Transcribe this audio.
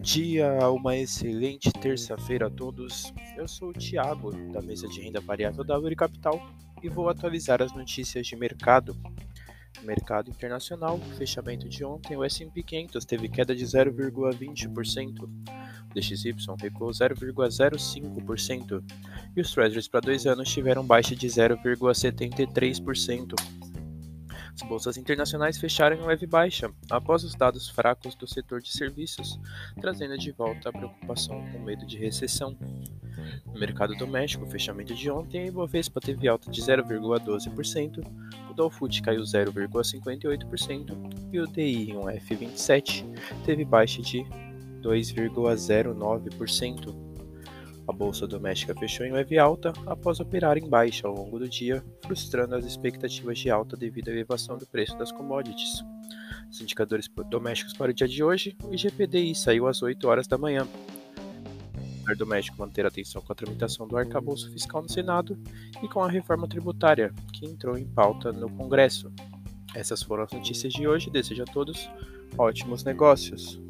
dia, uma excelente terça-feira a todos. Eu sou o Thiago, da mesa de renda variável da Uri Capital, e vou atualizar as notícias de mercado. mercado internacional, fechamento de ontem, o S&P 500 teve queda de 0,20%, o DXY recuou 0,05% e os Treasuries para dois anos tiveram baixa de 0,73%. As bolsas internacionais fecharam em leve baixa após os dados fracos do setor de serviços, trazendo de volta a preocupação com medo de recessão. No mercado doméstico, fechamento de ontem, a Ibovespa teve alta de 0,12%, o Dow caiu 0,58% e o DI 1F27 teve baixa de 2,09%. A bolsa doméstica fechou em leve alta após operar em baixa ao longo do dia, frustrando as expectativas de alta devido à elevação do preço das commodities. Os indicadores domésticos para o dia de hoje, o IGPDI saiu às 8 horas da manhã. O doméstico manter atenção com a tramitação do arcabouço fiscal no Senado e com a reforma tributária, que entrou em pauta no Congresso. Essas foram as notícias de hoje. Desejo a todos ótimos negócios.